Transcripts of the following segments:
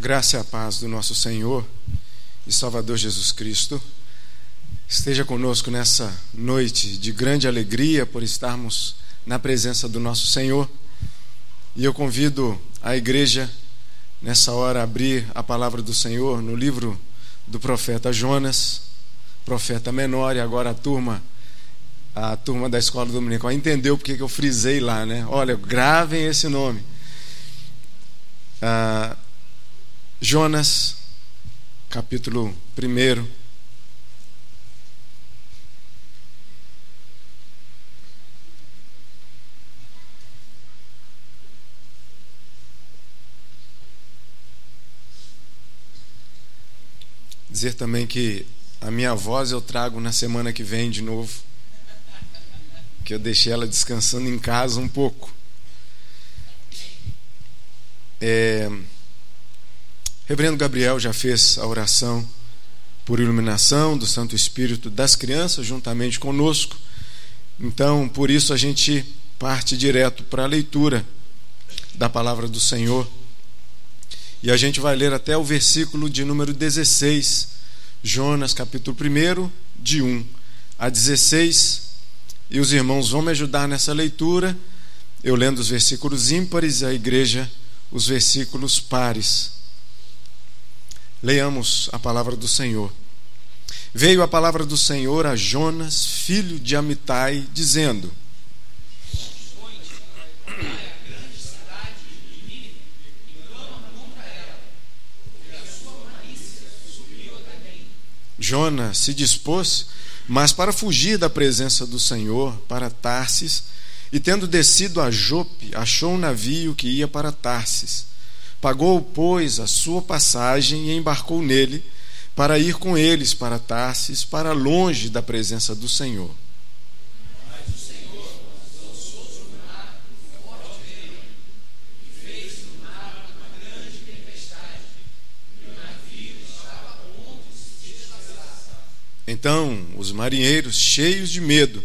Graça e a paz do nosso Senhor e Salvador Jesus Cristo esteja conosco nessa noite de grande alegria por estarmos na presença do nosso Senhor. E eu convido a igreja nessa hora a abrir a palavra do Senhor no livro do profeta Jonas, profeta menor, e agora a turma a turma da escola dominical entendeu porque que eu frisei lá, né? Olha, gravem esse nome. Ah, Jonas, capítulo 1. Dizer também que a minha voz eu trago na semana que vem de novo, que eu deixei ela descansando em casa um pouco. É, Reverendo Gabriel já fez a oração por iluminação do Santo Espírito das crianças juntamente conosco. Então, por isso a gente parte direto para a leitura da palavra do Senhor. E a gente vai ler até o versículo de número 16, Jonas, capítulo 1, de 1 a 16. E os irmãos vão me ajudar nessa leitura, eu lendo os versículos ímpares e a igreja os versículos pares. Leiamos a palavra do Senhor. Veio a palavra do Senhor a Jonas, filho de Amitai, dizendo: Jonas se dispôs, mas para fugir da presença do Senhor, para Tarsis, e tendo descido a Jope, achou um navio que ia para Tarsis Pagou, pois, a sua passagem e embarcou nele para ir com eles para Tarsis, para longe da presença do Senhor. Então os marinheiros, cheios de medo,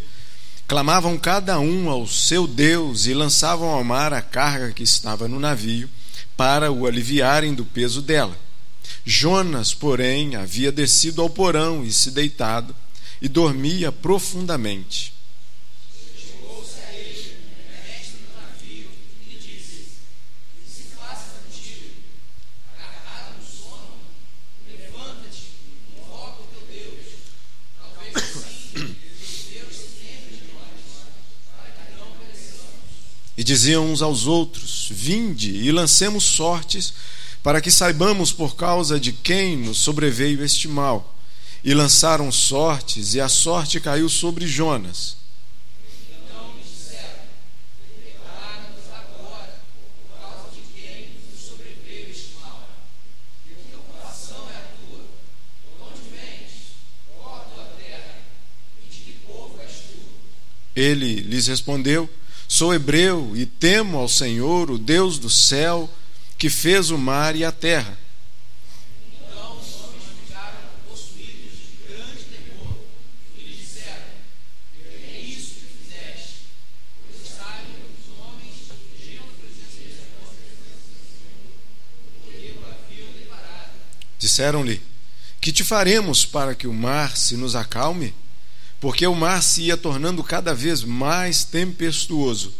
clamavam cada um ao seu Deus e lançavam ao mar a carga que estava no navio para o aliviarem do peso dela. Jonas, porém, havia descido ao porão e se deitado, e dormia profundamente. E diziam uns aos outros: Vinde e lancemos sortes, para que saibamos por causa de quem nos sobreveio este mal. E lançaram sortes, e a sorte caiu sobre Jonas. Ele lhes respondeu: Sou hebreu e temo ao Senhor, o Deus do céu, que fez o mar e a terra. Então os homens ficaram possuídos de grande temor e lhe disseram: É isso que fizeste. Pois sabem os homens fugiram da presença de porque o haviam declarado. Disseram-lhe: Que te faremos para que o mar se nos acalme? Porque o mar se ia tornando cada vez mais tempestuoso.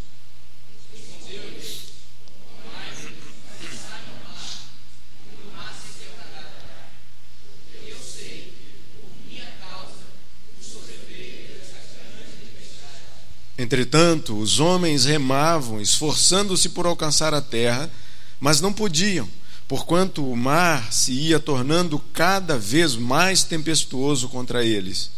Entretanto, os homens remavam, esforçando-se por alcançar a terra, mas não podiam, porquanto o mar se ia tornando cada vez mais tempestuoso contra eles.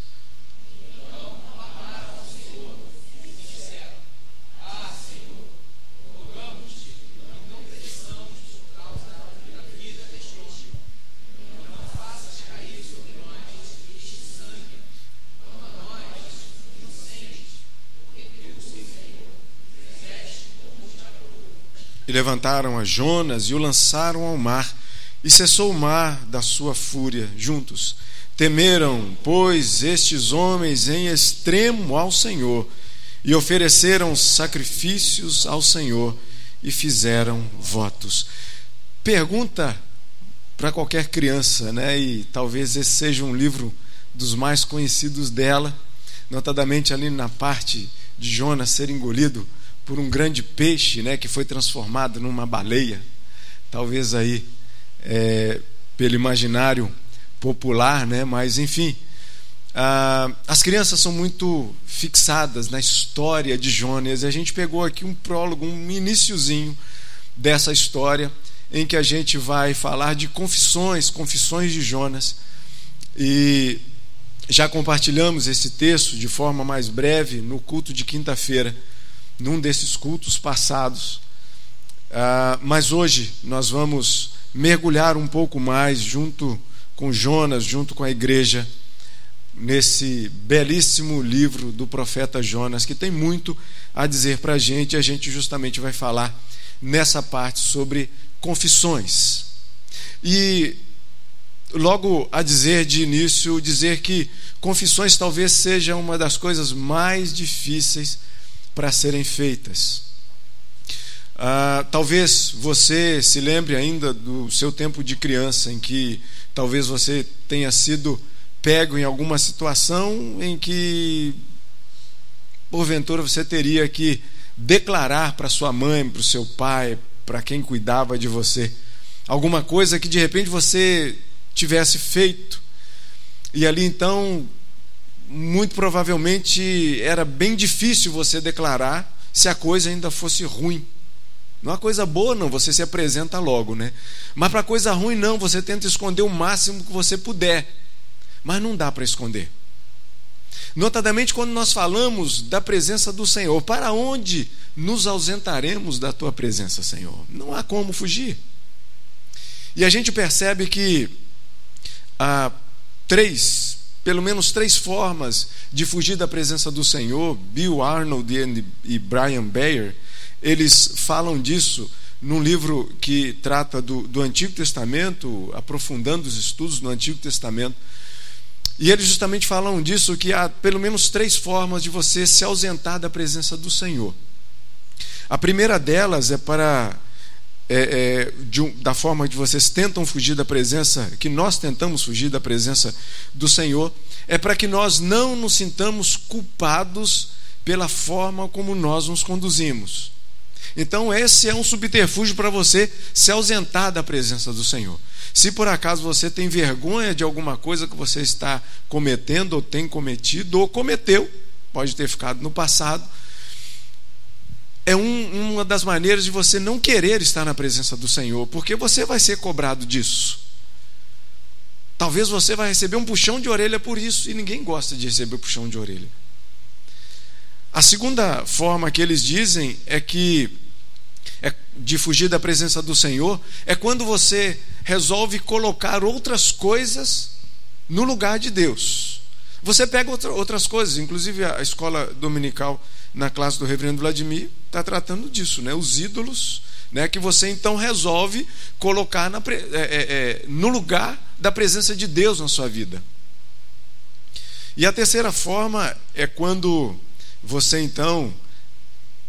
E levantaram a Jonas e o lançaram ao mar, e cessou o mar da sua fúria juntos. Temeram, pois, estes homens em extremo ao Senhor, e ofereceram sacrifícios ao Senhor, e fizeram votos. Pergunta para qualquer criança, né? E talvez esse seja um livro dos mais conhecidos dela, notadamente ali na parte de Jonas ser engolido por um grande peixe, né? Que foi transformado numa baleia. Talvez aí é, pelo imaginário popular, né? Mas enfim, ah, as crianças são muito fixadas na história de Jonas. E a gente pegou aqui um prólogo, um iníciozinho dessa história em que a gente vai falar de confissões, confissões de Jonas. E já compartilhamos esse texto de forma mais breve no culto de quinta-feira, num desses cultos passados. Uh, mas hoje nós vamos mergulhar um pouco mais junto com Jonas, junto com a igreja, nesse belíssimo livro do profeta Jonas, que tem muito a dizer para a gente, e a gente justamente vai falar nessa parte sobre confissões. E logo a dizer de início, dizer que confissões talvez seja uma das coisas mais difíceis para serem feitas. Ah, talvez você se lembre ainda do seu tempo de criança, em que talvez você tenha sido pego em alguma situação em que, porventura, você teria que declarar para sua mãe, para o seu pai, para quem cuidava de você, alguma coisa que de repente você tivesse feito. E ali então, muito provavelmente era bem difícil você declarar se a coisa ainda fosse ruim. Não é coisa boa, não, você se apresenta logo, né? Mas para coisa ruim, não, você tenta esconder o máximo que você puder. Mas não dá para esconder. Notadamente quando nós falamos da presença do Senhor, para onde nos ausentaremos da tua presença, Senhor? Não há como fugir. E a gente percebe que há três, pelo menos três formas de fugir da presença do Senhor. Bill Arnold e Brian Bayer, eles falam disso num livro que trata do, do Antigo Testamento, aprofundando os estudos no Antigo Testamento. E eles justamente falam disso, que há pelo menos três formas de você se ausentar da presença do Senhor. A primeira delas é para. É, é, um, da forma que vocês tentam fugir da presença, que nós tentamos fugir da presença do Senhor, é para que nós não nos sintamos culpados pela forma como nós nos conduzimos. Então, esse é um subterfúgio para você se ausentar da presença do Senhor. Se por acaso você tem vergonha de alguma coisa que você está cometendo, ou tem cometido, ou cometeu, pode ter ficado no passado, é um, uma das maneiras de você não querer estar na presença do Senhor, porque você vai ser cobrado disso. Talvez você vai receber um puxão de orelha por isso, e ninguém gosta de receber puxão de orelha. A segunda forma que eles dizem é que é de fugir da presença do Senhor é quando você resolve colocar outras coisas no lugar de Deus. Você pega outra, outras coisas, inclusive a escola dominical na classe do reverendo Vladimir está tratando disso, né? Os ídolos, né? Que você então resolve colocar na, é, é, é, no lugar da presença de Deus na sua vida. E a terceira forma é quando você então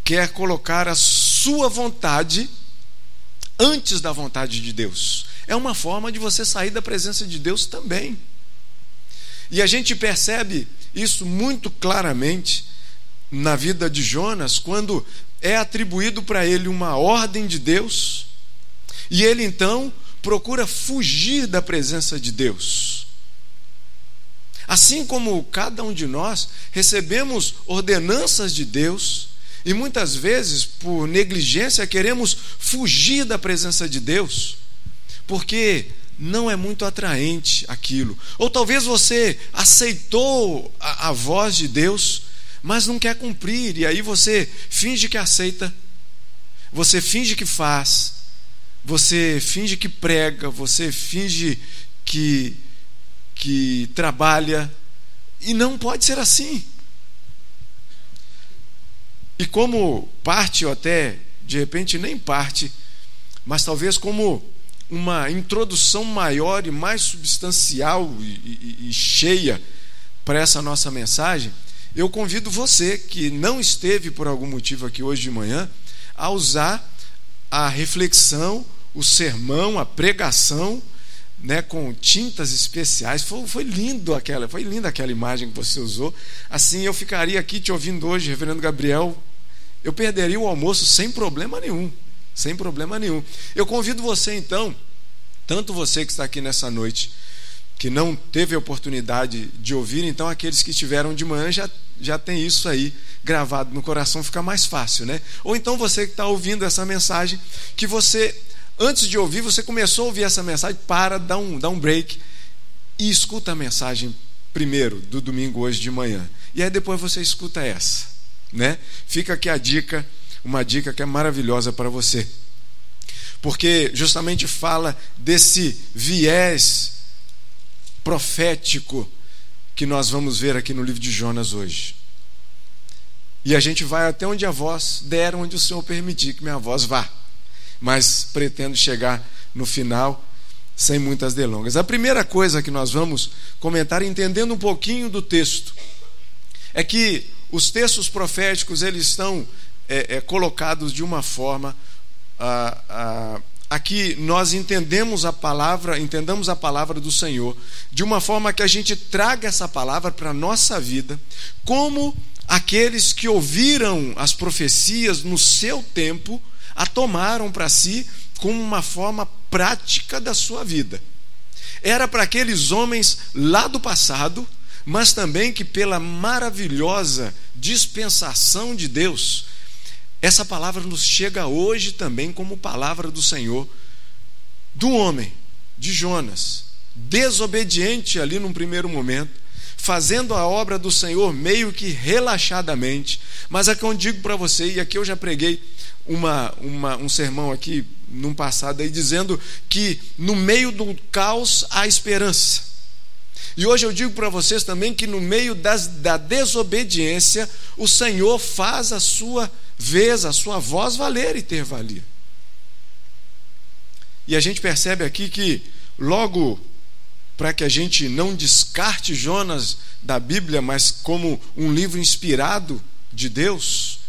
quer colocar a sua vontade antes da vontade de Deus é uma forma de você sair da presença de Deus também. E a gente percebe isso muito claramente na vida de Jonas, quando é atribuído para ele uma ordem de Deus, e ele então procura fugir da presença de Deus. Assim como cada um de nós recebemos ordenanças de Deus, e muitas vezes, por negligência, queremos fugir da presença de Deus porque não é muito atraente aquilo. Ou talvez você aceitou a, a, voz de Deus, mas não quer cumprir, e aí você finge que aceita, você finge que faz, você finge que prega, você finge que, que trabalha, e não pode ser assim. E como parte, ou até de repente nem parte, mas talvez como uma introdução maior e mais substancial e, e, e cheia para essa nossa mensagem, eu convido você que não esteve por algum motivo aqui hoje de manhã a usar a reflexão, o sermão, a pregação né, com tintas especiais. Foi, foi lindo aquela, foi linda aquela imagem que você usou. Assim eu ficaria aqui te ouvindo hoje, Reverendo Gabriel. Eu perderia o almoço sem problema nenhum, sem problema nenhum. Eu convido você então, tanto você que está aqui nessa noite, que não teve oportunidade de ouvir, então aqueles que estiveram de manhã já, já tem isso aí gravado no coração, fica mais fácil, né? Ou então você que está ouvindo essa mensagem, que você Antes de ouvir, você começou a ouvir essa mensagem, para, dá um, dá um break e escuta a mensagem primeiro, do domingo hoje de manhã. E aí depois você escuta essa. Né? Fica aqui a dica, uma dica que é maravilhosa para você. Porque justamente fala desse viés profético que nós vamos ver aqui no livro de Jonas hoje. E a gente vai até onde a voz der, onde o Senhor permitir que minha voz vá mas pretendo chegar no final sem muitas delongas. A primeira coisa que nós vamos comentar, entendendo um pouquinho do texto, é que os textos proféticos eles estão é, é, colocados de uma forma ah, ah, aqui nós entendemos a palavra, entendamos a palavra do Senhor de uma forma que a gente traga essa palavra para a nossa vida, como aqueles que ouviram as profecias no seu tempo a tomaram para si como uma forma prática da sua vida. Era para aqueles homens lá do passado, mas também que, pela maravilhosa dispensação de Deus, essa palavra nos chega hoje também como palavra do Senhor, do homem, de Jonas, desobediente ali num primeiro momento, fazendo a obra do Senhor meio que relaxadamente. Mas é que eu digo para você, e aqui eu já preguei uma, uma, um sermão aqui num passado aí dizendo que no meio do caos há esperança. E hoje eu digo para vocês também que no meio das, da desobediência, o Senhor faz a sua vez, a sua voz valer e ter valia. E a gente percebe aqui que, logo para que a gente não descarte Jonas da Bíblia, mas como um livro inspirado de Deus,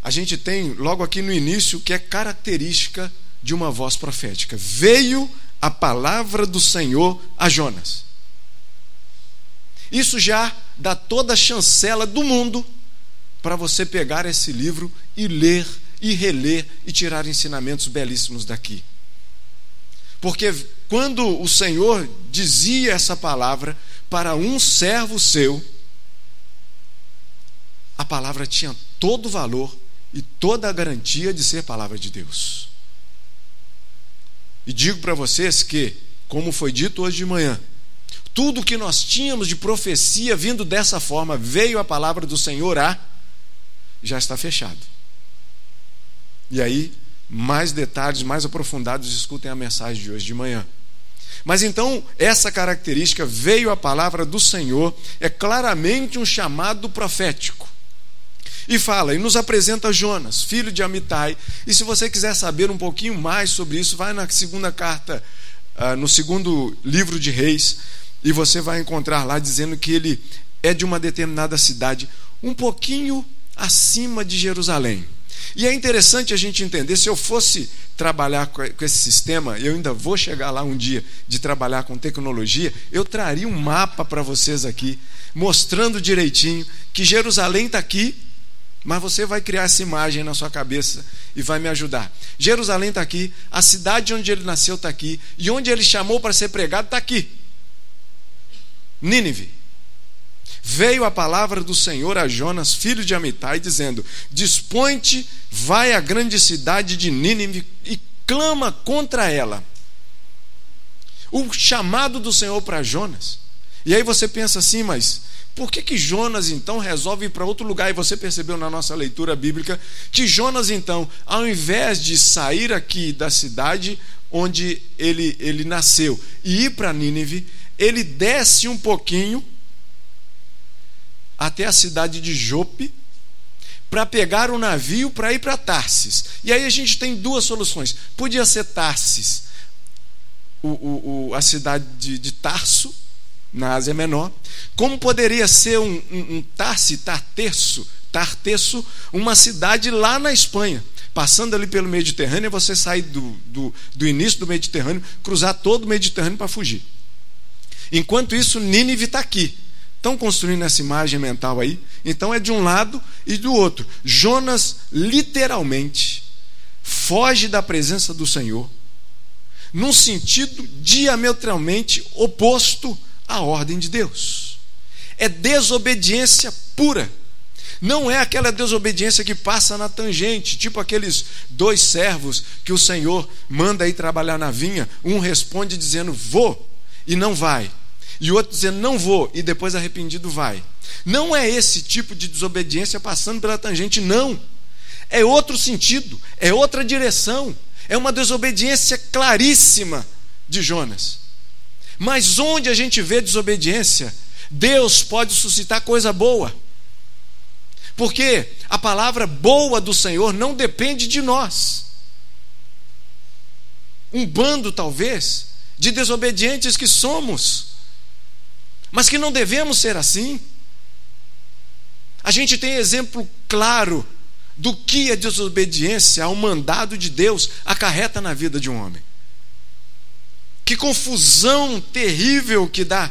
a gente tem logo aqui no início que é característica de uma voz profética. Veio a palavra do Senhor a Jonas. Isso já dá toda a chancela do mundo para você pegar esse livro e ler e reler e tirar ensinamentos belíssimos daqui. Porque quando o Senhor dizia essa palavra para um servo seu, a palavra tinha todo o valor e toda a garantia de ser palavra de Deus. E digo para vocês que, como foi dito hoje de manhã, tudo que nós tínhamos de profecia vindo dessa forma, veio a palavra do Senhor a, já está fechado. E aí, mais detalhes, mais aprofundados, escutem a mensagem de hoje de manhã. Mas então, essa característica, veio a palavra do Senhor, é claramente um chamado profético. E fala, e nos apresenta Jonas, filho de Amitai. E se você quiser saber um pouquinho mais sobre isso, vai na segunda carta, uh, no segundo livro de Reis, e você vai encontrar lá dizendo que ele é de uma determinada cidade, um pouquinho acima de Jerusalém. E é interessante a gente entender, se eu fosse trabalhar com esse sistema, eu ainda vou chegar lá um dia de trabalhar com tecnologia, eu traria um mapa para vocês aqui, mostrando direitinho que Jerusalém está aqui mas você vai criar essa imagem na sua cabeça e vai me ajudar. Jerusalém está aqui, a cidade onde ele nasceu está aqui, e onde ele chamou para ser pregado está aqui. Nínive. Veio a palavra do Senhor a Jonas, filho de Amitai, dizendo: Dispõe-te, vai à grande cidade de Nínive e clama contra ela. O chamado do Senhor para Jonas. E aí você pensa assim, mas por que, que Jonas então resolve ir para outro lugar? E você percebeu na nossa leitura bíblica que Jonas então, ao invés de sair aqui da cidade onde ele, ele nasceu e ir para Nínive, ele desce um pouquinho até a cidade de Jope para pegar o um navio para ir para Tarsis. E aí a gente tem duas soluções. Podia ser Tarsis, o, o, o a cidade de, de Tarso, na Ásia Menor, como poderia ser um, um, um Tarsi, uma cidade lá na Espanha. Passando ali pelo Mediterrâneo, você sair do, do, do início do Mediterrâneo, cruzar todo o Mediterrâneo para fugir. Enquanto isso, Nínive está aqui. Estão construindo essa imagem mental aí? Então é de um lado e do outro. Jonas, literalmente, foge da presença do Senhor, num sentido diametralmente oposto à ordem de Deus. É desobediência pura. Não é aquela desobediência que passa na tangente, tipo aqueles dois servos que o Senhor manda ir trabalhar na vinha. Um responde dizendo vou e não vai e o outro dizendo não vou e depois arrependido vai. Não é esse tipo de desobediência passando pela tangente, não. É outro sentido, é outra direção. É uma desobediência claríssima de Jonas. Mas onde a gente vê desobediência, Deus pode suscitar coisa boa. Porque a palavra boa do Senhor não depende de nós. Um bando, talvez, de desobedientes que somos mas que não devemos ser assim. A gente tem exemplo claro do que a desobediência ao mandado de Deus acarreta na vida de um homem. Que confusão terrível que dá.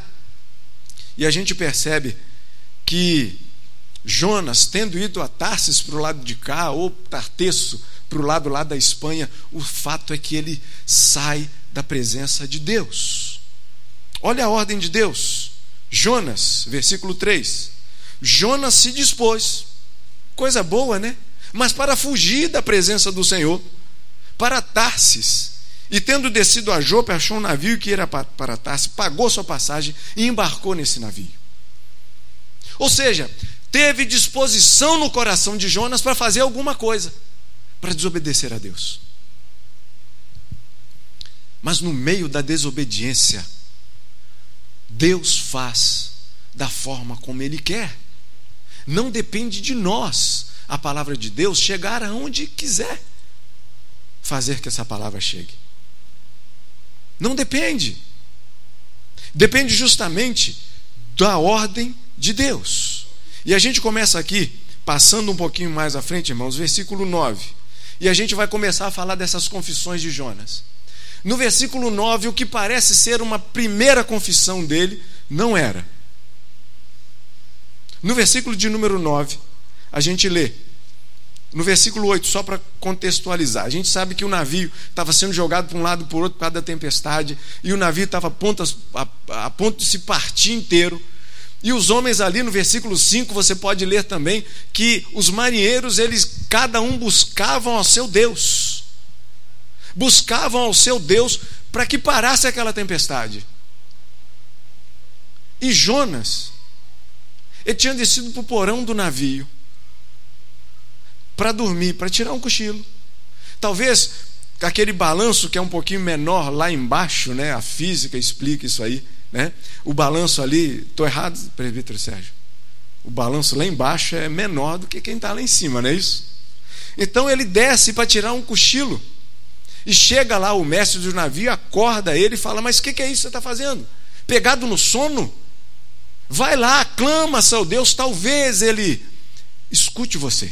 E a gente percebe que Jonas, tendo ido a Tarsis para o lado de cá, ou Tartesso para o lado lá da Espanha, o fato é que ele sai da presença de Deus. Olha a ordem de Deus. Jonas, versículo 3. Jonas se dispôs, coisa boa, né? Mas para fugir da presença do Senhor, para Tarsis. E tendo descido a Jope, achou um navio que era para Tarsis, pagou sua passagem e embarcou nesse navio. Ou seja, teve disposição no coração de Jonas para fazer alguma coisa, para desobedecer a Deus. Mas no meio da desobediência, Deus faz da forma como Ele quer. Não depende de nós, a palavra de Deus, chegar aonde quiser fazer que essa palavra chegue. Não depende. Depende justamente da ordem de Deus. E a gente começa aqui, passando um pouquinho mais à frente, irmãos, versículo 9. E a gente vai começar a falar dessas confissões de Jonas. No versículo 9, o que parece ser uma primeira confissão dele, não era. No versículo de número 9, a gente lê. No versículo 8, só para contextualizar, a gente sabe que o navio estava sendo jogado para um lado e para o outro por causa da tempestade, e o navio estava a a, a ponto de se partir inteiro. E os homens ali no versículo 5, você pode ler também que os marinheiros, eles cada um buscavam ao seu Deus buscavam ao seu Deus para que parasse aquela tempestade. E Jonas, ele tinha descido para o porão do navio para dormir, para tirar um cochilo. Talvez aquele balanço que é um pouquinho menor lá embaixo, né? A física explica isso aí, né? O balanço ali, estou errado, presbítero Sérgio. O balanço lá embaixo é menor do que quem está lá em cima, não é isso? Então ele desce para tirar um cochilo. E chega lá o mestre do navio, acorda ele e fala: Mas o que, que, é isso que você está fazendo? Pegado no sono? Vai lá, clama seu Deus, talvez ele escute você.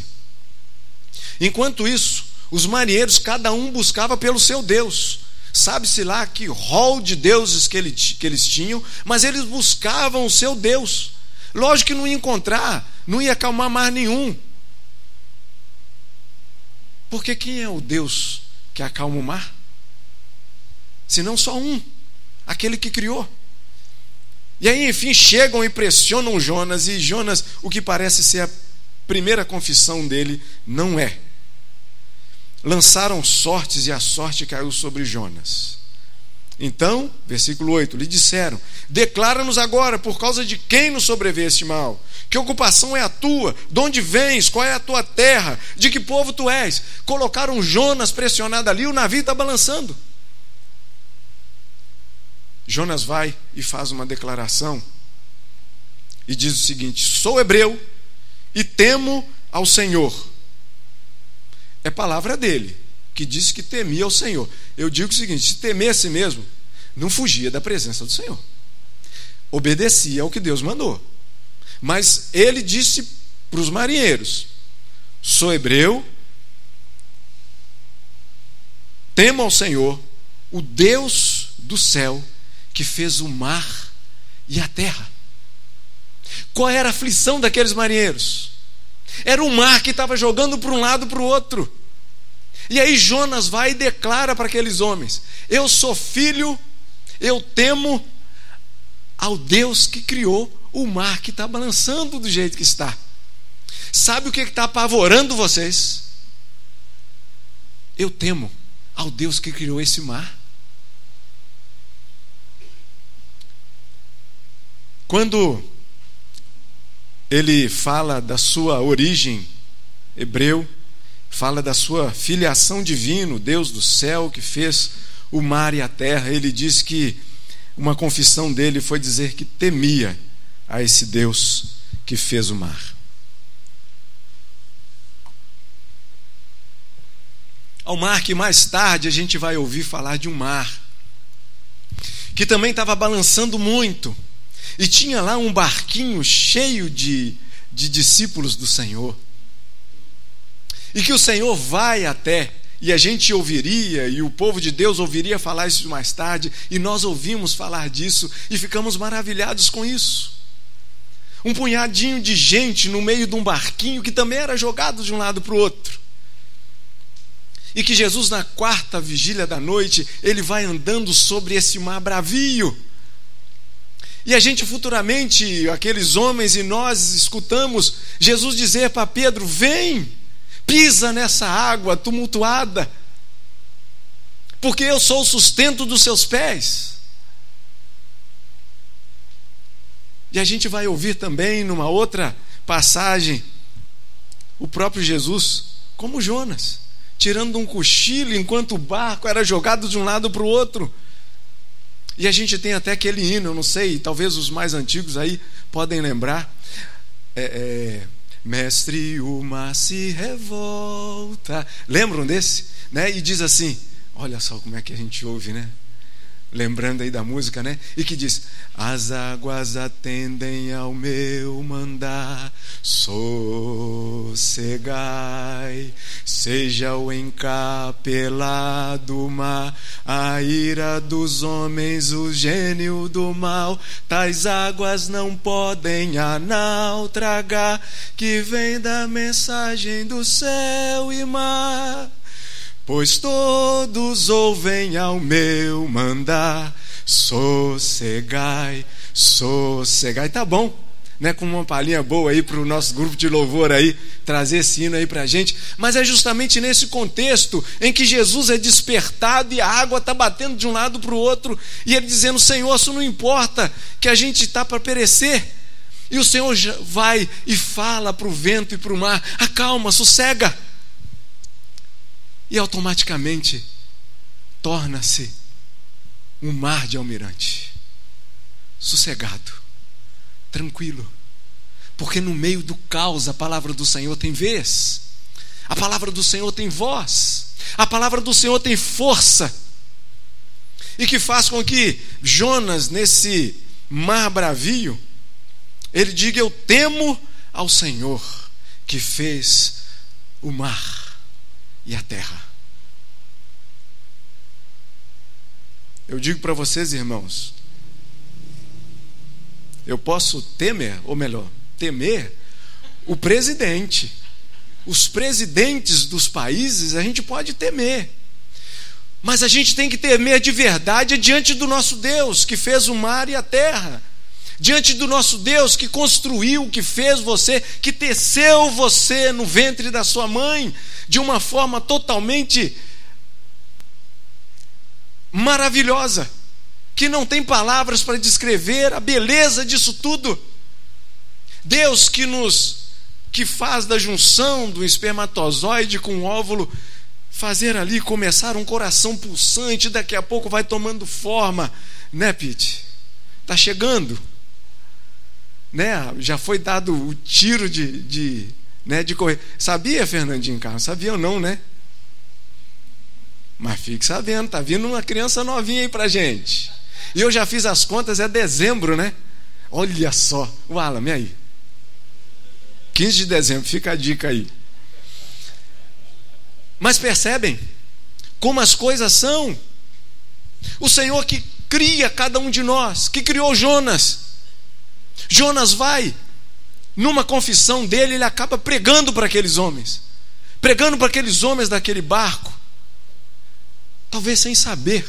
Enquanto isso, os marinheiros, cada um buscava pelo seu Deus. Sabe-se lá que rol de deuses que, ele, que eles tinham, mas eles buscavam o seu Deus. Lógico que não ia encontrar, não ia acalmar mais nenhum. Porque quem é o Deus que acalma o mar? Senão só um, aquele que criou. E aí, enfim, chegam e pressionam Jonas, e Jonas, o que parece ser a primeira confissão dele, não é. Lançaram sortes e a sorte caiu sobre Jonas. Então, versículo 8: lhe disseram: Declara-nos agora por causa de quem nos sobreveio este mal. Que ocupação é a tua? De onde vens? Qual é a tua terra? De que povo tu és? Colocaram Jonas pressionado ali, o navio está balançando. Jonas vai e faz uma declaração e diz o seguinte: Sou hebreu e temo ao Senhor. É palavra dele que disse que temia ao Senhor. Eu digo o seguinte: se temesse mesmo, não fugia da presença do Senhor. Obedecia ao que Deus mandou. Mas ele disse para os marinheiros: sou hebreu temo ao Senhor, o Deus do céu, que fez o mar e a terra. Qual era a aflição daqueles marinheiros? Era o mar que estava jogando para um lado para o outro. E aí Jonas vai e declara para aqueles homens: Eu sou filho, eu temo ao Deus que criou o mar que está balançando do jeito que está. Sabe o que está apavorando vocês? Eu temo ao Deus que criou esse mar. Quando ele fala da sua origem hebreu, fala da sua filiação divino, Deus do céu que fez o mar e a terra, ele diz que uma confissão dele foi dizer que temia a esse Deus que fez o mar. Ao mar que mais tarde a gente vai ouvir falar de um mar que também estava balançando muito e tinha lá um barquinho cheio de, de discípulos do Senhor. E que o Senhor vai até, e a gente ouviria, e o povo de Deus ouviria falar isso mais tarde, e nós ouvimos falar disso e ficamos maravilhados com isso. Um punhadinho de gente no meio de um barquinho que também era jogado de um lado para o outro. E que Jesus, na quarta vigília da noite, ele vai andando sobre esse mar bravio. E a gente futuramente, aqueles homens e nós, escutamos Jesus dizer para Pedro: Vem, pisa nessa água tumultuada, porque eu sou o sustento dos seus pés. E a gente vai ouvir também, numa outra passagem, o próprio Jesus, como Jonas tirando um cochilo enquanto o barco era jogado de um lado para o outro. E a gente tem até aquele hino, eu não sei, talvez os mais antigos aí podem lembrar. É, é, Mestre, o mar se revolta. Lembram desse? Né? E diz assim: olha só como é que a gente ouve, né? Lembrando aí da música, né? E que diz: As águas atendem ao meu mandar, sossegai, seja o encapelado mar, a ira dos homens, o gênio do mal, tais águas não podem tragar, que vem da mensagem do céu e mar pois todos ouvem ao meu mandar. Sossegai, sossegai. Tá bom, né? Com uma palhinha boa aí para o nosso grupo de louvor aí, trazer esse hino aí para a gente. Mas é justamente nesse contexto em que Jesus é despertado e a água está batendo de um lado para o outro, e ele dizendo: Senhor, isso não importa, que a gente está para perecer. E o Senhor vai e fala para o vento e para o mar: acalma, sossega e automaticamente torna-se um mar de almirante, sossegado, tranquilo, porque no meio do caos a palavra do Senhor tem vez, a palavra do Senhor tem voz, a palavra do Senhor tem força, e que faz com que Jonas, nesse mar bravio, ele diga: Eu temo ao Senhor que fez o mar e a terra. Eu digo para vocês, irmãos, eu posso temer, ou melhor, temer o presidente. Os presidentes dos países a gente pode temer. Mas a gente tem que temer de verdade diante do nosso Deus, que fez o mar e a terra. Diante do nosso Deus que construiu, que fez você, que teceu você no ventre da sua mãe, de uma forma totalmente maravilhosa, que não tem palavras para descrever a beleza disso tudo. Deus que nos que faz da junção do espermatozoide com o óvulo fazer ali começar um coração pulsante, daqui a pouco vai tomando forma, né, Pete? Tá chegando, né? Já foi dado o tiro de, de né, de correr. Sabia, Fernandinho Carlos? Sabia ou não, né? Mas fique sabendo, tá vindo uma criança novinha aí pra gente. E eu já fiz as contas, é dezembro, né? Olha só, o Alan, me aí. 15 de dezembro, fica a dica aí. Mas percebem? como as coisas são. O Senhor que cria cada um de nós, que criou Jonas. Jonas vai, numa confissão dele, ele acaba pregando para aqueles homens, pregando para aqueles homens daquele barco, talvez sem saber,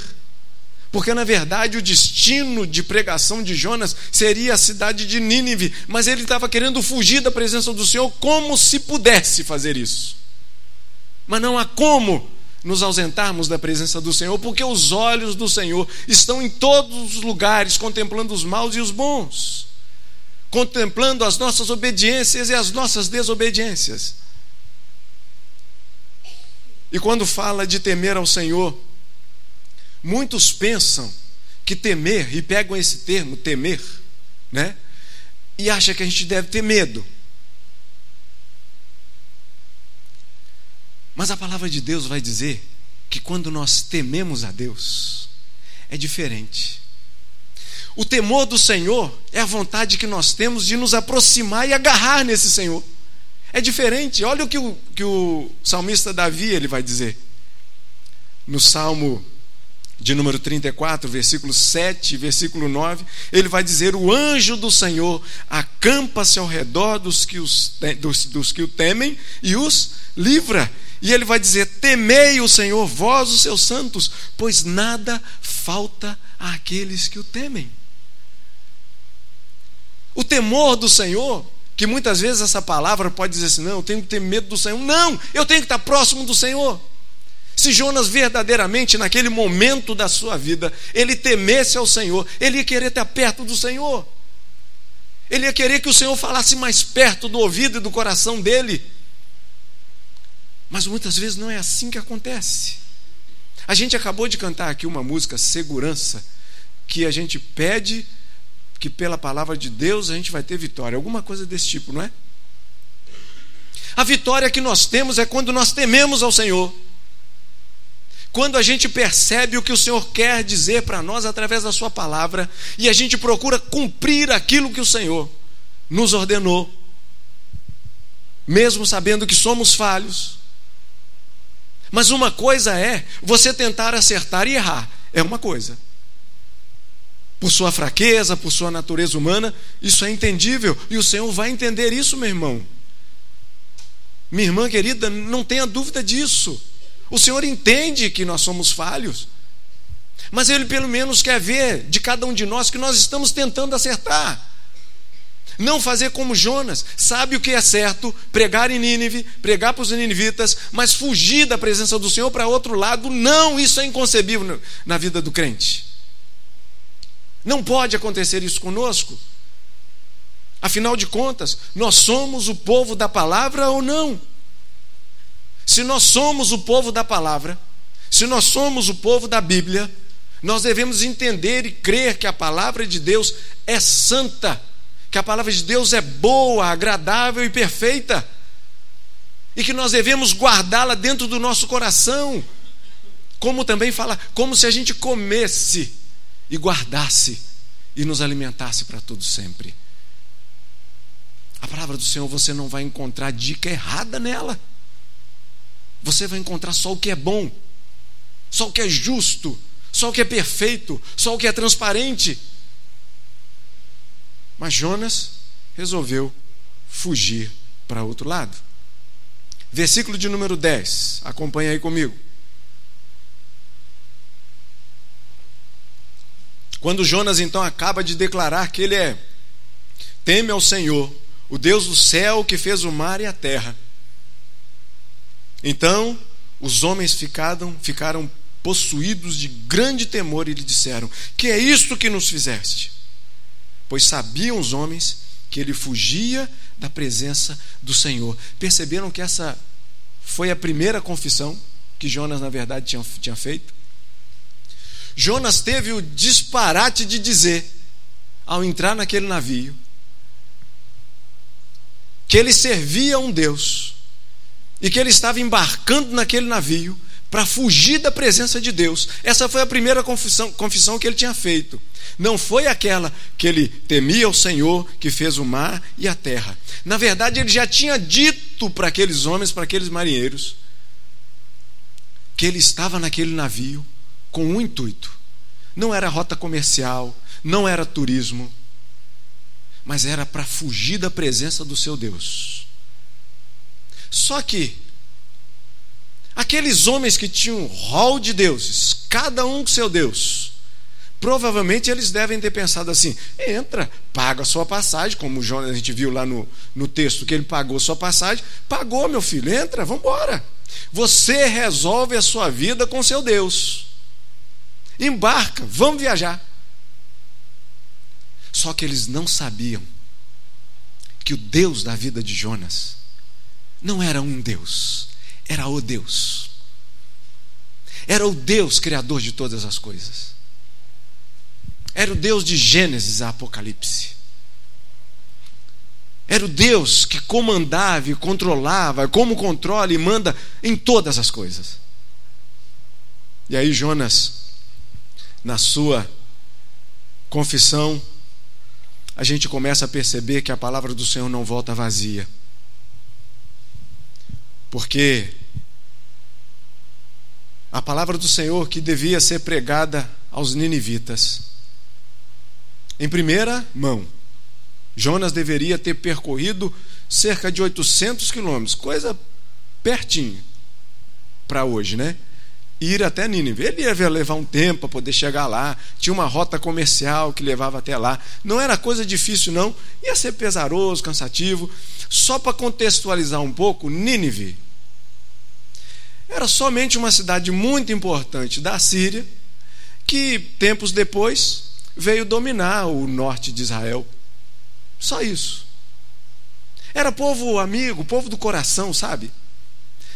porque na verdade o destino de pregação de Jonas seria a cidade de Nínive, mas ele estava querendo fugir da presença do Senhor como se pudesse fazer isso. Mas não há como nos ausentarmos da presença do Senhor, porque os olhos do Senhor estão em todos os lugares, contemplando os maus e os bons, contemplando as nossas obediências e as nossas desobediências. E quando fala de temer ao Senhor, muitos pensam que temer, e pegam esse termo, temer, né? E acham que a gente deve ter medo. Mas a palavra de Deus vai dizer que quando nós tememos a Deus, é diferente. O temor do Senhor é a vontade que nós temos de nos aproximar e agarrar nesse Senhor. É diferente. Olha o que o, que o salmista Davi ele vai dizer. No Salmo de número 34, versículo 7, versículo 9, ele vai dizer: O anjo do Senhor acampa-se ao redor dos que, os, dos, dos que o temem e os livra. E ele vai dizer: Temei o Senhor, vós os seus santos, pois nada falta àqueles que o temem. O temor do Senhor, que muitas vezes essa palavra pode dizer assim: não, eu tenho que ter medo do Senhor. Não, eu tenho que estar próximo do Senhor. Se Jonas verdadeiramente, naquele momento da sua vida, ele temesse ao Senhor, ele ia querer estar perto do Senhor. Ele ia querer que o Senhor falasse mais perto do ouvido e do coração dele. Mas muitas vezes não é assim que acontece. A gente acabou de cantar aqui uma música, Segurança, que a gente pede que pela palavra de Deus a gente vai ter vitória. Alguma coisa desse tipo, não é? A vitória que nós temos é quando nós tememos ao Senhor. Quando a gente percebe o que o Senhor quer dizer para nós através da Sua palavra e a gente procura cumprir aquilo que o Senhor nos ordenou, mesmo sabendo que somos falhos, mas uma coisa é você tentar acertar e errar, é uma coisa. Por sua fraqueza, por sua natureza humana, isso é entendível e o Senhor vai entender isso, meu irmão. Minha irmã querida, não tenha dúvida disso. O Senhor entende que nós somos falhos, mas Ele pelo menos quer ver de cada um de nós que nós estamos tentando acertar. Não fazer como Jonas, sabe o que é certo, pregar em Nínive, pregar para os ninivitas, mas fugir da presença do Senhor para outro lado, não, isso é inconcebível na vida do crente. Não pode acontecer isso conosco. Afinal de contas, nós somos o povo da palavra ou não? Se nós somos o povo da palavra, se nós somos o povo da Bíblia, nós devemos entender e crer que a palavra de Deus é santa que a palavra de Deus é boa, agradável e perfeita, e que nós devemos guardá-la dentro do nosso coração, como também fala, como se a gente comesse e guardasse e nos alimentasse para todo sempre. A palavra do Senhor você não vai encontrar dica errada nela. Você vai encontrar só o que é bom, só o que é justo, só o que é perfeito, só o que é transparente. Mas Jonas resolveu fugir para outro lado. Versículo de número 10, acompanha aí comigo. Quando Jonas então acaba de declarar que ele é teme ao Senhor, o Deus do céu que fez o mar e a terra. Então os homens ficaram, ficaram possuídos de grande temor e lhe disseram: Que é isto que nos fizeste? pois sabiam os homens que ele fugia da presença do Senhor. Perceberam que essa foi a primeira confissão que Jonas, na verdade, tinha, tinha feito? Jonas teve o disparate de dizer, ao entrar naquele navio, que ele servia a um Deus e que ele estava embarcando naquele navio para fugir da presença de Deus. Essa foi a primeira confissão, confissão que ele tinha feito. Não foi aquela que ele temia o Senhor que fez o mar e a terra. Na verdade, ele já tinha dito para aqueles homens, para aqueles marinheiros, que ele estava naquele navio com um intuito. Não era rota comercial, não era turismo, mas era para fugir da presença do seu Deus. Só que aqueles homens que tinham um rol de deuses, cada um com seu Deus, provavelmente eles devem ter pensado assim: entra, paga a sua passagem, como Jonas a gente viu lá no, no texto que ele pagou sua passagem, pagou, meu filho, entra, vamos embora. Você resolve a sua vida com seu Deus. Embarca, vamos viajar. Só que eles não sabiam que o Deus da vida de Jonas não era um Deus, era o Deus. Era o Deus criador de todas as coisas. Era o Deus de Gênesis a Apocalipse. Era o Deus que comandava e controlava, como controla e manda em todas as coisas. E aí Jonas, na sua confissão, a gente começa a perceber que a palavra do Senhor não volta vazia. Porque a palavra do Senhor que devia ser pregada aos ninivitas, em primeira mão, Jonas deveria ter percorrido cerca de 800 quilômetros, coisa pertinho para hoje, né? Ir até Nínive. Ele ia levar um tempo para poder chegar lá, tinha uma rota comercial que levava até lá. Não era coisa difícil, não. Ia ser pesaroso, cansativo. Só para contextualizar um pouco, Nínive era somente uma cidade muito importante da Síria, que tempos depois veio dominar o norte de Israel. Só isso. Era povo amigo, povo do coração, sabe?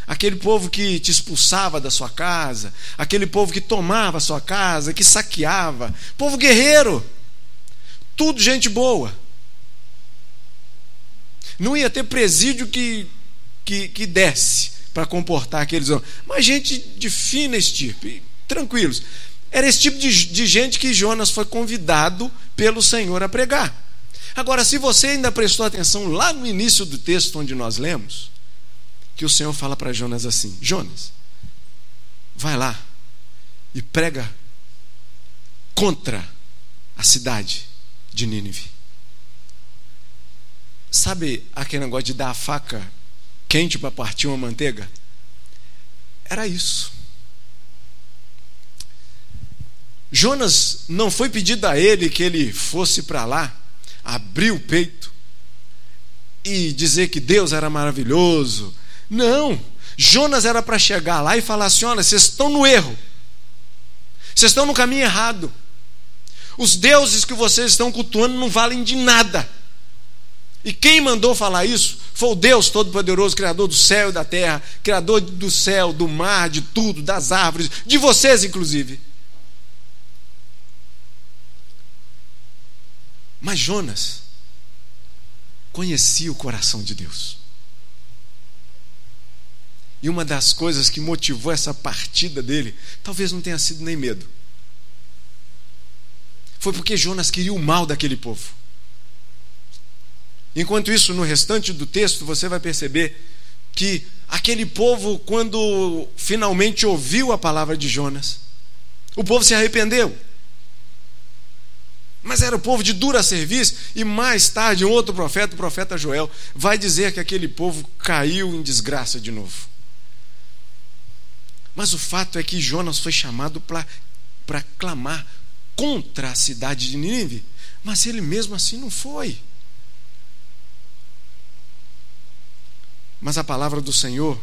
Aquele povo que te expulsava da sua casa, aquele povo que tomava a sua casa, que saqueava, povo guerreiro, tudo gente boa. Não ia ter presídio que, que, que desse para comportar aqueles homens, mas gente de fina estirpe, tranquilos. Era esse tipo de, de gente que Jonas foi convidado pelo Senhor a pregar. Agora, se você ainda prestou atenção lá no início do texto onde nós lemos, que o Senhor fala para Jonas assim: Jonas, vai lá e prega contra a cidade de Nínive. Sabe aquele negócio de dar a faca quente para partir uma manteiga? Era isso. Jonas não foi pedido a ele que ele fosse para lá, abrir o peito e dizer que Deus era maravilhoso, não. Jonas era para chegar lá e falar assim: olha, vocês estão no erro. Vocês estão no caminho errado. Os deuses que vocês estão cultuando não valem de nada. E quem mandou falar isso foi o Deus Todo-Poderoso, Criador do céu e da terra, Criador do céu, do mar, de tudo, das árvores, de vocês, inclusive. Mas Jonas conhecia o coração de Deus. E uma das coisas que motivou essa partida dele, talvez não tenha sido nem medo. Foi porque Jonas queria o mal daquele povo. Enquanto isso, no restante do texto, você vai perceber que aquele povo, quando finalmente ouviu a palavra de Jonas, o povo se arrependeu. Mas era o povo de dura serviço, e mais tarde, um outro profeta, o profeta Joel, vai dizer que aquele povo caiu em desgraça de novo. Mas o fato é que Jonas foi chamado para clamar contra a cidade de Nínive, mas ele mesmo assim não foi. Mas a palavra do Senhor,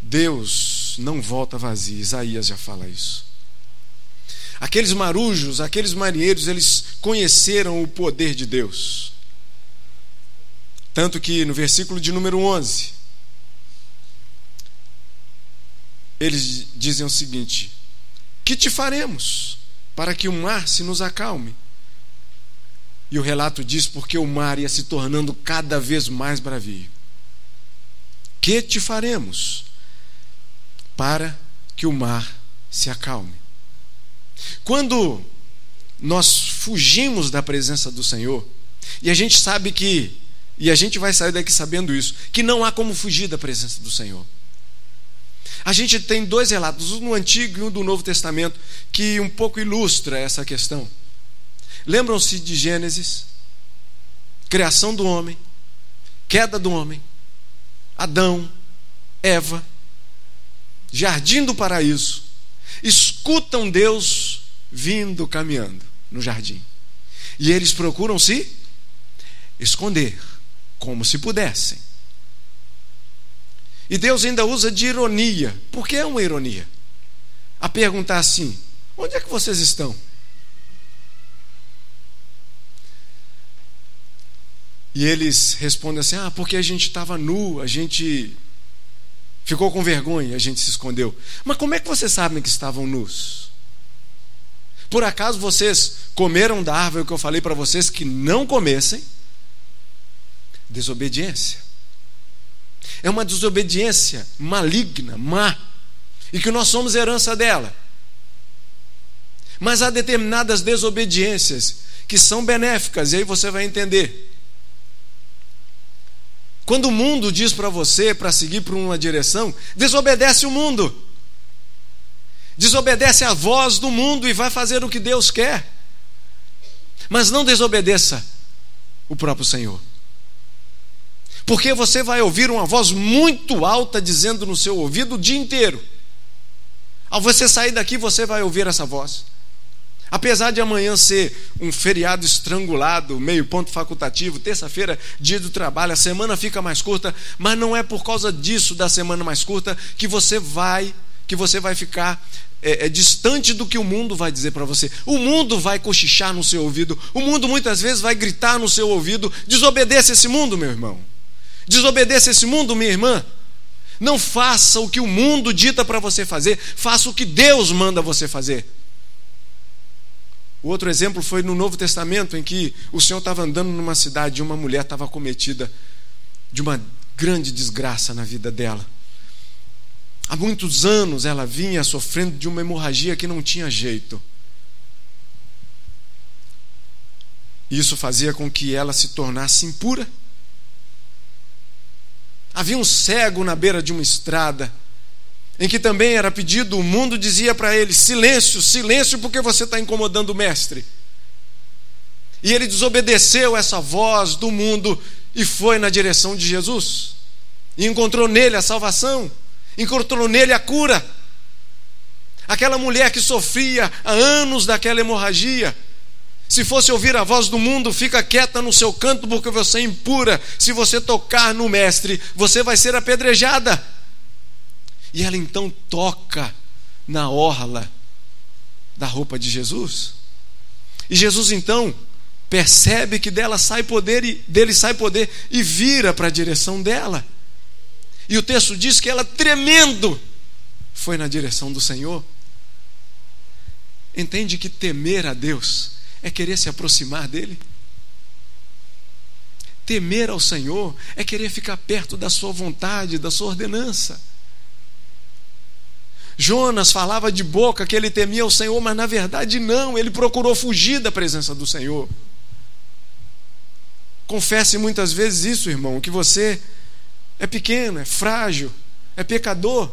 Deus não volta vazia, Isaías já fala isso. Aqueles marujos, aqueles marinheiros, eles conheceram o poder de Deus. Tanto que no versículo de número 11, eles dizem o seguinte: Que te faremos para que o mar se nos acalme? E o relato diz porque o mar ia se tornando cada vez mais bravio. Que te faremos para que o mar se acalme? Quando nós fugimos da presença do Senhor, e a gente sabe que, e a gente vai sair daqui sabendo isso, que não há como fugir da presença do Senhor. A gente tem dois relatos, um no Antigo e um do Novo Testamento, que um pouco ilustra essa questão. Lembram-se de Gênesis? Criação do homem, queda do homem, Adão, Eva, jardim do paraíso, escutam Deus vindo caminhando no jardim. E eles procuram se esconder, como se pudessem. E Deus ainda usa de ironia. Por que é uma ironia? A perguntar assim: onde é que vocês estão? E eles respondem assim: ah, porque a gente estava nu, a gente ficou com vergonha, a gente se escondeu. Mas como é que vocês sabem que estavam nus? Por acaso vocês comeram da árvore que eu falei para vocês que não comessem? Desobediência. É uma desobediência maligna, má, e que nós somos herança dela. Mas há determinadas desobediências que são benéficas, e aí você vai entender. Quando o mundo diz para você para seguir por uma direção, desobedece o mundo. Desobedece a voz do mundo e vai fazer o que Deus quer. Mas não desobedeça o próprio Senhor. Porque você vai ouvir uma voz muito alta dizendo no seu ouvido o dia inteiro. Ao você sair daqui, você vai ouvir essa voz. Apesar de amanhã ser um feriado estrangulado, meio ponto facultativo, terça-feira, dia do trabalho, a semana fica mais curta, mas não é por causa disso da semana mais curta que você vai, que você vai ficar é, é, distante do que o mundo vai dizer para você. O mundo vai cochichar no seu ouvido, o mundo muitas vezes vai gritar no seu ouvido. Desobedeça esse mundo, meu irmão. Desobedeça esse mundo, minha irmã. Não faça o que o mundo dita para você fazer, faça o que Deus manda você fazer. O outro exemplo foi no Novo Testamento, em que o Senhor estava andando numa cidade e uma mulher estava cometida de uma grande desgraça na vida dela. Há muitos anos ela vinha sofrendo de uma hemorragia que não tinha jeito. Isso fazia com que ela se tornasse impura. Havia um cego na beira de uma estrada em que também era pedido, o mundo dizia para ele: silêncio, silêncio, porque você está incomodando o mestre. E ele desobedeceu essa voz do mundo e foi na direção de Jesus. E encontrou nele a salvação, encontrou nele a cura. Aquela mulher que sofria há anos daquela hemorragia, se fosse ouvir a voz do mundo, fica quieta no seu canto, porque você é impura. Se você tocar no Mestre, você vai ser apedrejada. E ela então toca na orla da roupa de Jesus. E Jesus então percebe que dela sai poder e dele sai poder e vira para a direção dela. E o texto diz que ela tremendo foi na direção do Senhor. Entende que temer a Deus é querer se aproximar dele? Temer ao Senhor é querer ficar perto da sua vontade, da sua ordenança. Jonas falava de boca que ele temia o Senhor, mas na verdade não, ele procurou fugir da presença do Senhor. Confesse muitas vezes isso, irmão, que você é pequeno, é frágil, é pecador.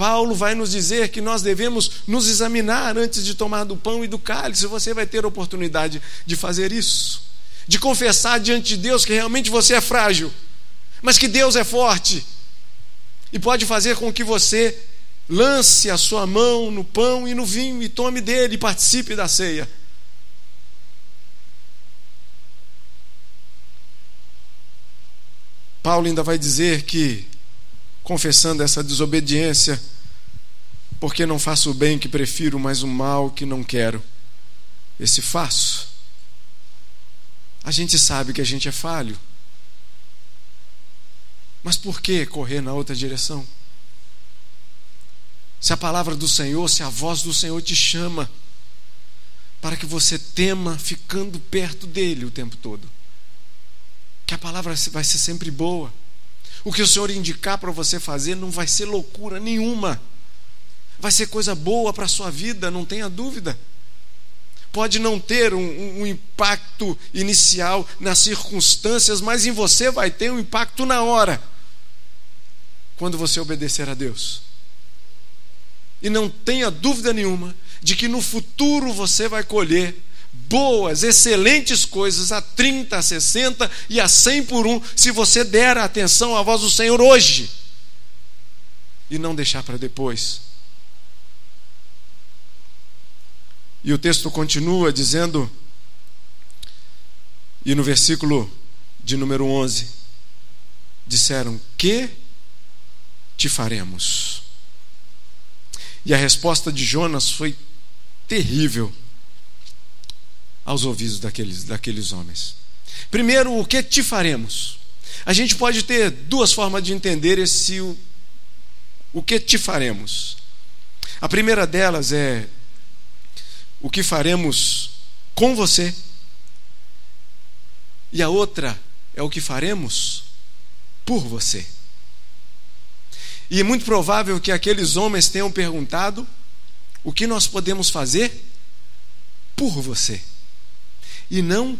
Paulo vai nos dizer que nós devemos nos examinar antes de tomar do pão e do cálice. Você vai ter a oportunidade de fazer isso, de confessar diante de Deus que realmente você é frágil, mas que Deus é forte e pode fazer com que você lance a sua mão no pão e no vinho e tome dele e participe da ceia. Paulo ainda vai dizer que, confessando essa desobediência, porque não faço o bem que prefiro, mas o mal que não quero, esse faço. A gente sabe que a gente é falho. Mas por que correr na outra direção? se a palavra do Senhor, se a voz do Senhor te chama, para que você tema ficando perto dele o tempo todo. Que a palavra vai ser sempre boa. O que o Senhor indicar para você fazer não vai ser loucura nenhuma. Vai ser coisa boa para a sua vida, não tenha dúvida. Pode não ter um, um, impacto inicial nas circunstâncias, mas em você vai ter um impacto na hora, quando você obedecer a Deus. E não tenha dúvida nenhuma de que no futuro você vai colher boas, excelentes coisas a 30, a 60 e a 100 por um, se você der atenção à voz do Senhor hoje e não deixar para depois. E o texto continua dizendo, e no versículo de número 11, disseram: Que te faremos? E a resposta de Jonas foi terrível aos ouvidos daqueles, daqueles homens. Primeiro, o que te faremos? A gente pode ter duas formas de entender esse o, o que te faremos. A primeira delas é o que faremos com você. E a outra é o que faremos por você. E é muito provável que aqueles homens tenham perguntado o que nós podemos fazer por você e não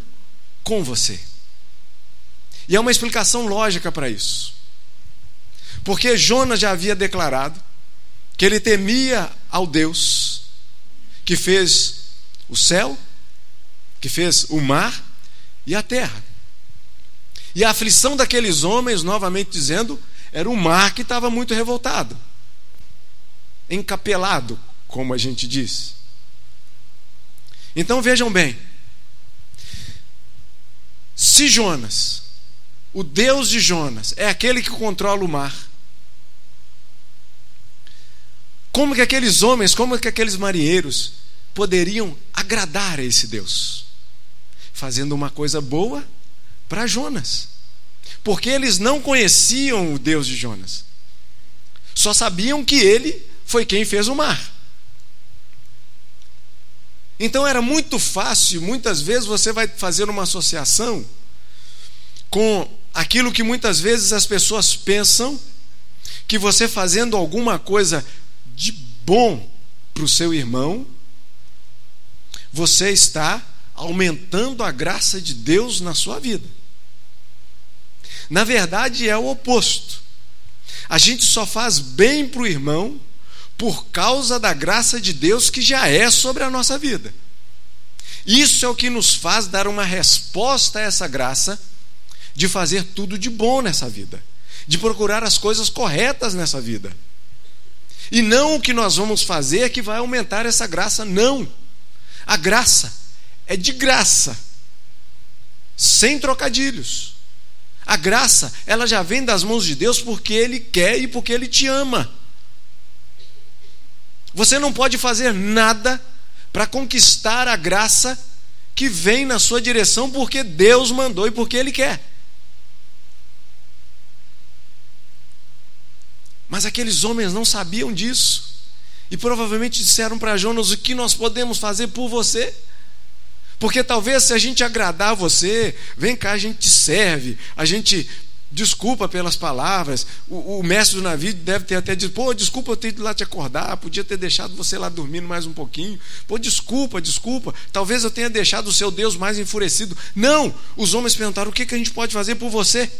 com você. E há uma explicação lógica para isso. Porque Jonas já havia declarado que ele temia ao Deus que fez o céu, que fez o mar e a terra. E a aflição daqueles homens, novamente dizendo, era o mar que estava muito revoltado, encapelado, como a gente diz. Então vejam bem, se Jonas, o Deus de Jonas, é aquele que controla o mar, como que aqueles homens, como que aqueles marinheiros poderiam agradar a esse Deus? Fazendo uma coisa boa para Jonas, porque eles não conheciam o Deus de Jonas, só sabiam que ele foi quem fez o mar. Então era muito fácil, muitas vezes você vai fazer uma associação com aquilo que muitas vezes as pessoas pensam que você fazendo alguma coisa de bom para o seu irmão, você está aumentando a graça de Deus na sua vida. Na verdade, é o oposto. A gente só faz bem para o irmão por causa da graça de Deus que já é sobre a nossa vida. Isso é o que nos faz dar uma resposta a essa graça de fazer tudo de bom nessa vida, de procurar as coisas corretas nessa vida. E não o que nós vamos fazer que vai aumentar essa graça, não. A graça é de graça, sem trocadilhos. A graça, ela já vem das mãos de Deus porque Ele quer e porque Ele te ama. Você não pode fazer nada para conquistar a graça que vem na sua direção porque Deus mandou e porque Ele quer. Mas aqueles homens não sabiam disso. E provavelmente disseram para Jonas: o que nós podemos fazer por você? Porque talvez se a gente agradar você, vem cá, a gente te serve, a gente desculpa pelas palavras. O, o, mestre do navio deve ter até dito: pô, desculpa eu ter ido lá te acordar, podia ter deixado você lá dormindo mais um pouquinho. Pô, desculpa, desculpa. Talvez eu tenha deixado o seu Deus mais enfurecido. Não! Os homens perguntaram: o que, que a gente pode fazer por você?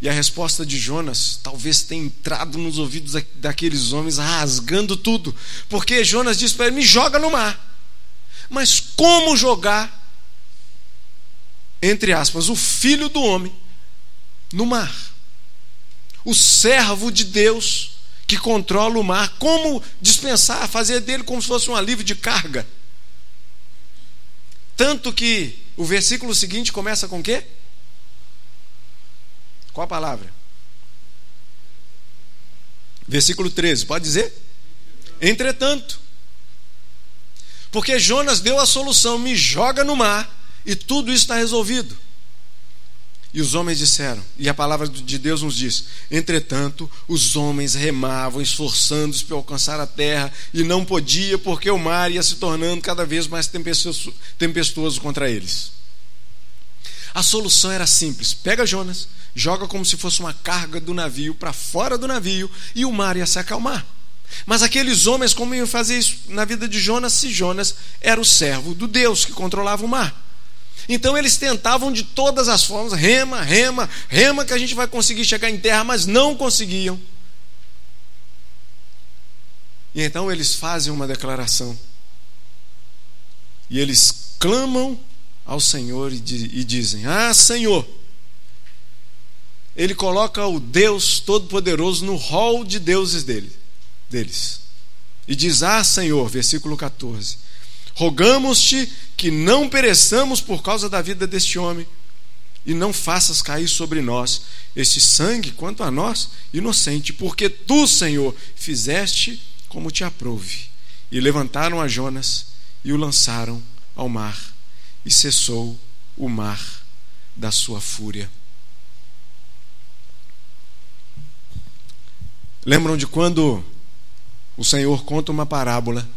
E a resposta de Jonas talvez tenha entrado nos ouvidos daqueles homens, rasgando tudo. Porque Jonas disse para ele: me joga no mar. Mas como jogar entre aspas, o filho do homem no mar. O servo de Deus que controla o mar. Como dispensar, fazer dele como se fosse um alívio de carga. Tanto que o versículo seguinte começa com o quê? Qual a palavra? Versículo 13, pode dizer? Entretanto, porque Jonas deu a solução: me joga no mar e tudo isso está resolvido. E os homens disseram, e a palavra de Deus nos diz: entretanto, os homens remavam, esforçando-se para alcançar a terra, e não podia, porque o mar ia se tornando cada vez mais tempestuoso contra eles. A solução era simples: pega Jonas, joga como se fosse uma carga do navio para fora do navio, e o mar ia se acalmar. Mas aqueles homens, como iam fazer isso na vida de Jonas, se Jonas era o servo do Deus que controlava o mar? Então eles tentavam de todas as formas, rema, rema, rema, que a gente vai conseguir chegar em terra, mas não conseguiam. E então eles fazem uma declaração. E eles clamam ao Senhor e, dizem: Ah, Senhor! Ele coloca o Deus Todo-Poderoso no rol de deuses dele, deles. E diz: Ah, Senhor, versículo 14: Rogamos-te que não pereçamos por causa da vida deste homem, e não faças cair sobre nós este sangue quanto a nós, inocente, porque tu, Senhor, fizeste como te aprouve. E levantaram a Jonas e o lançaram ao mar, e cessou o mar da sua fúria. Lembram de quando o Senhor conta uma parábola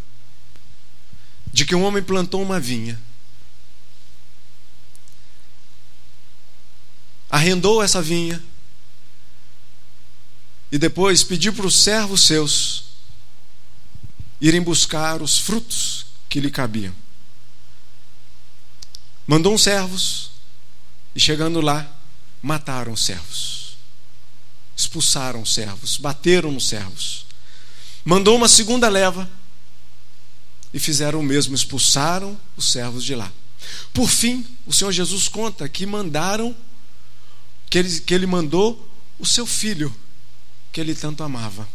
de que um homem plantou uma vinha, arrendou essa vinha e depois pediu para os servos seus irem buscar os frutos que lhe cabiam. Mandou uns servos e chegando lá, mataram os servos, expulsaram os servos, bateram nos servos. Mandou uma segunda leva e fizeram o mesmo, expulsaram os servos de lá. Por fim, o Senhor Jesus conta que mandaram, que ele, que ele mandou o seu filho, que ele tanto amava.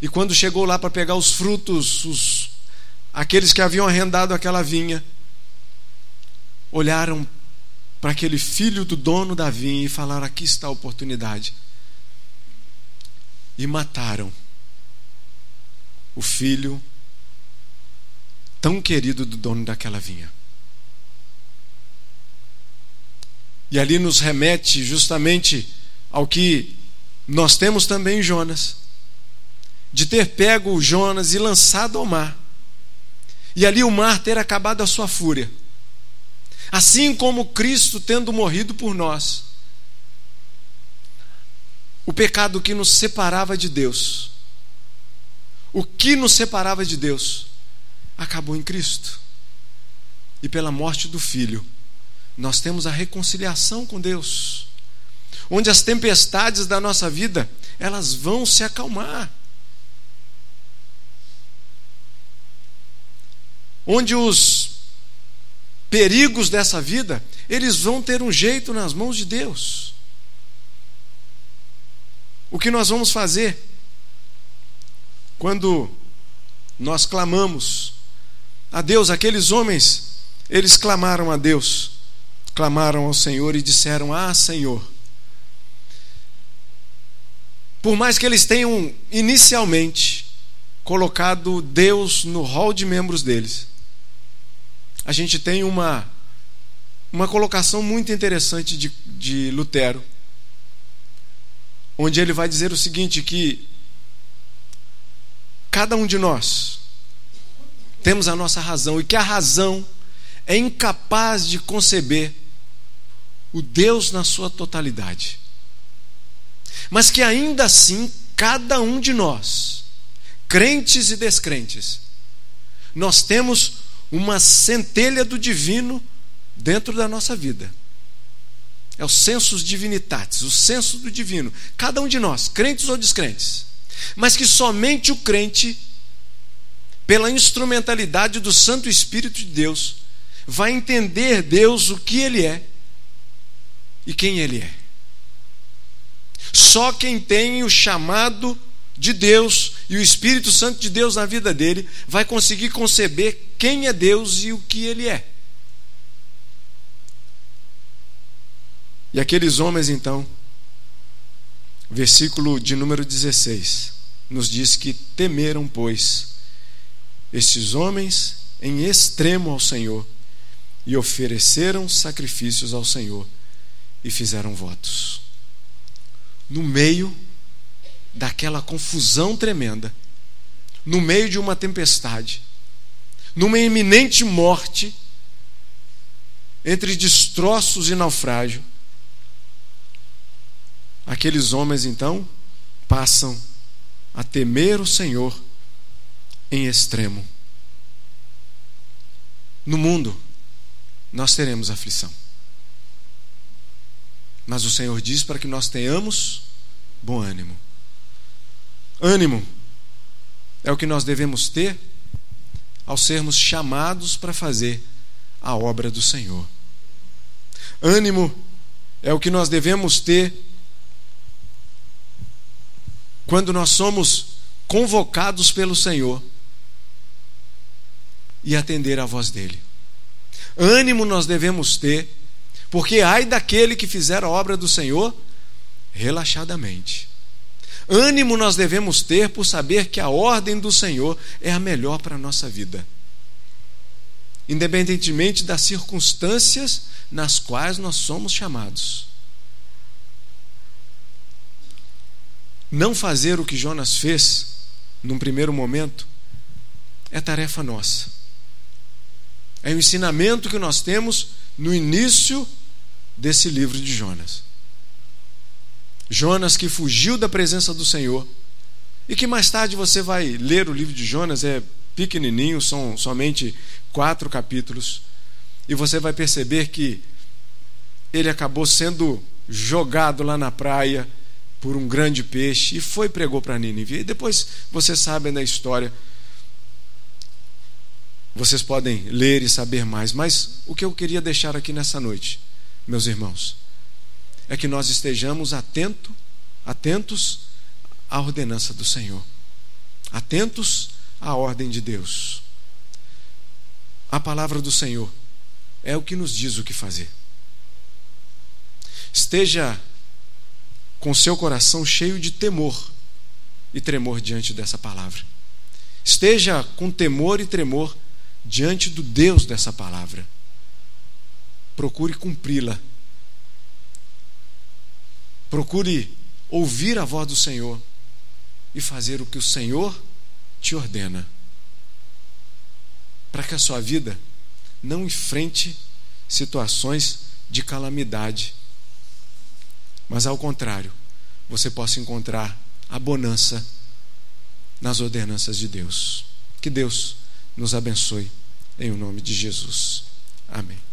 E quando chegou lá para pegar os frutos, os, aqueles que haviam arrendado aquela vinha, olharam para aquele filho do dono da vinha e falaram: aqui está a oportunidade. E mataram o filho tão querido do dono daquela vinha. E ali nos remete justamente ao que nós temos também em Jonas, de ter pego o Jonas e lançado ao mar, e ali o mar ter acabado a sua fúria. Assim como Cristo tendo morrido por nós, o pecado que nos separava de Deus, o que nos separava de Deus, acabou em Cristo. E pela morte do Filho, nós temos a reconciliação com Deus, onde as tempestades da nossa vida, elas vão se acalmar. Onde os perigos dessa vida, eles vão ter um jeito nas mãos de Deus. O que nós vamos fazer quando nós clamamos a Deus, aqueles homens, eles clamaram a Deus, clamaram ao Senhor e disseram: Ah, Senhor. Por mais que eles tenham inicialmente colocado Deus no rol de membros deles, a gente tem uma, uma colocação muito interessante de, de Lutero, onde ele vai dizer o seguinte: que cada um de nós temos a nossa razão e que a razão é incapaz de conceber o Deus na sua totalidade. Mas que ainda assim, cada um de nós, crentes e descrentes, nós temos uma centelha do divino dentro da nossa vida. É o sensus divinitatis, o senso do divino. Cada um de nós, crentes ou descrentes. Mas que somente o crente, pela instrumentalidade do Santo Espírito de Deus, vai entender Deus o que Ele é e quem Ele é. Só quem tem o chamado de Deus e o Espírito Santo de Deus na vida dele vai conseguir conceber quem é Deus e o que ele é. E aqueles homens, então, versículo de número 16, nos diz que temeram, pois, estes homens em extremo ao Senhor e ofereceram sacrifícios ao Senhor e fizeram votos. No meio daquela confusão tremenda, no meio de uma tempestade, numa iminente morte, entre destroços e naufrágio, aqueles homens então passam a temer o Senhor em extremo. No mundo, nós teremos aflição. Mas o Senhor diz para que nós tenhamos bom ânimo ânimo, é o que nós devemos ter ao sermos chamados para fazer a obra do Senhor. Ânimo é o que nós devemos ter quando nós somos convocados pelo Senhor e atender à voz dele. Ânimo nós devemos ter, porque ai daquele que fizer a obra do Senhor relaxadamente. Ânimo nós devemos ter por saber que a ordem do Senhor é a melhor para a nossa vida. Independentemente das circunstâncias nas quais nós somos chamados. Não fazer o que Jonas fez, num primeiro momento, é tarefa nossa. É o ensinamento que nós temos no início desse livro de Jonas. Jonas que fugiu da presença do Senhor e que mais tarde você vai ler o livro de Jonas, é pequenininho, são somente quatro capítulos, e você vai perceber que ele acabou sendo jogado lá na praia por um grande peixe e foi pregou para Nínive. E depois vocês sabem da história. Vocês podem ler e saber mais, mas o que eu queria deixar aqui nessa noite, meus irmãos, é que nós estejamos atento, atentos à ordenança do Senhor, atentos à ordem de Deus. A palavra do Senhor é o que nos diz o que fazer. Esteja com seu coração cheio de temor e tremor diante dessa palavra. Esteja com temor e tremor diante do Deus dessa palavra. Procure cumpri-la Procure ouvir a voz do Senhor e fazer o que o Senhor te ordena. Para que a sua vida não enfrente situações de calamidade, mas ao contrário, você possa encontrar a bonança nas ordenanças de Deus. Que Deus nos abençoe em o nome de Jesus. Amém.